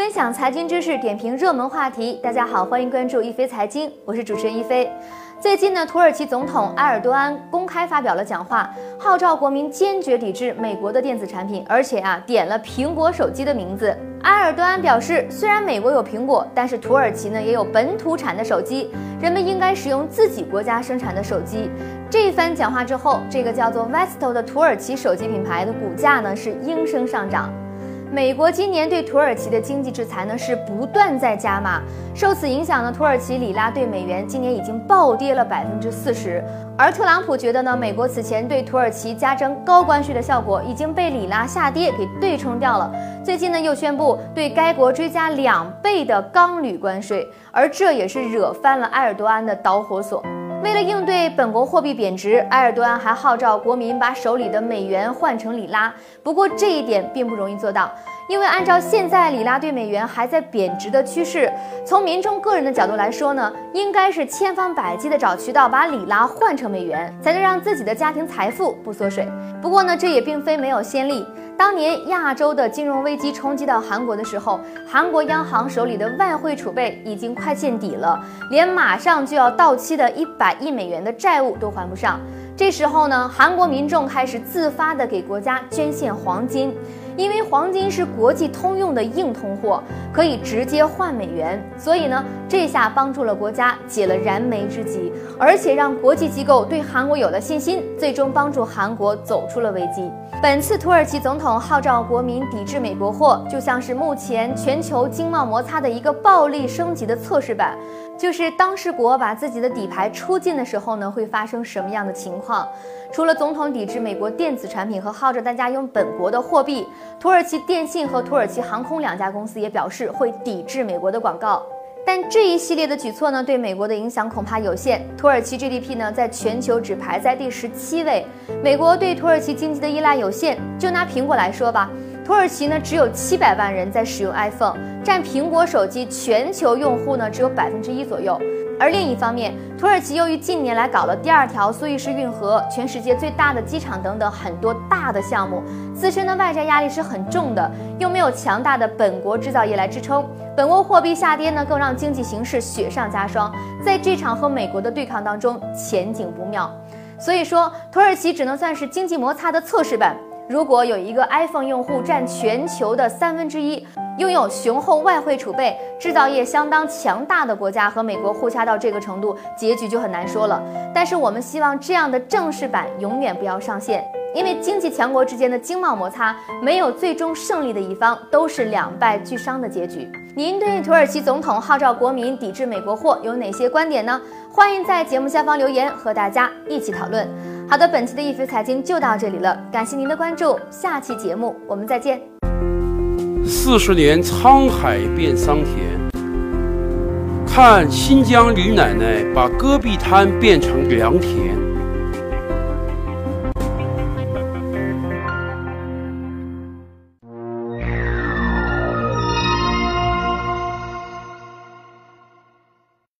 分享财经知识，点评热门话题。大家好，欢迎关注一飞财经，我是主持人一飞。最近呢，土耳其总统埃尔多安公开发表了讲话，号召国民坚决抵制美国的电子产品，而且啊，点了苹果手机的名字。埃尔多安表示，虽然美国有苹果，但是土耳其呢也有本土产的手机，人们应该使用自己国家生产的手机。这一番讲话之后，这个叫做 Vestel 的土耳其手机品牌的股价呢是应声上涨。美国今年对土耳其的经济制裁呢是不断在加码，受此影响呢，土耳其里拉对美元今年已经暴跌了百分之四十。而特朗普觉得呢，美国此前对土耳其加征高关税的效果已经被里拉下跌给对冲掉了。最近呢，又宣布对该国追加两倍的钢铝关税，而这也是惹翻了埃尔多安的导火索。为了应对本国货币贬值，埃尔多安还号召国民把手里的美元换成里拉。不过这一点并不容易做到，因为按照现在里拉对美元还在贬值的趋势，从民众个人的角度来说呢，应该是千方百计的找渠道把里拉换成美元，才能让自己的家庭财富不缩水。不过呢，这也并非没有先例。当年亚洲的金融危机冲击到韩国的时候，韩国央行手里的外汇储备已经快见底了，连马上就要到期的一百亿美元的债务都还不上。这时候呢，韩国民众开始自发的给国家捐献黄金，因为黄金是国际通用的硬通货，可以直接换美元，所以呢，这下帮助了国家解了燃眉之急，而且让国际机构对韩国有了信心，最终帮助韩国走出了危机。本次土耳其总统号召国民抵制美国货，就像是目前全球经贸摩擦的一个暴力升级的测试版。就是当事国把自己的底牌出尽的时候呢，会发生什么样的情况？除了总统抵制美国电子产品和号召大家用本国的货币，土耳其电信和土耳其航空两家公司也表示会抵制美国的广告。但这一系列的举措呢，对美国的影响恐怕有限。土耳其 GDP 呢，在全球只排在第十七位。美国对土耳其经济的依赖有限。就拿苹果来说吧，土耳其呢只有七百万人在使用 iPhone，占苹果手机全球用户呢只有百分之一左右。而另一方面，土耳其由于近年来搞了第二条苏伊士运河、全世界最大的机场等等很多大的项目，自身的外债压力是很重的，又没有强大的本国制造业来支撑，本国货币下跌呢，更让经济形势雪上加霜，在这场和美国的对抗当中前景不妙。所以说，土耳其只能算是经济摩擦的测试版。如果有一个 iPhone 用户占全球的三分之一，拥有雄厚外汇储备、制造业相当强大的国家和美国互掐到这个程度，结局就很难说了。但是我们希望这样的正式版永远不要上线，因为经济强国之间的经贸摩擦没有最终胜利的一方，都是两败俱伤的结局。您对土耳其总统号召国民抵制美国货有哪些观点呢？欢迎在节目下方留言，和大家一起讨论。好的，本期的易飞财经就到这里了，感谢您的关注，下期节目我们再见。四十年沧海变桑田，看新疆李奶奶把戈壁滩变成良田。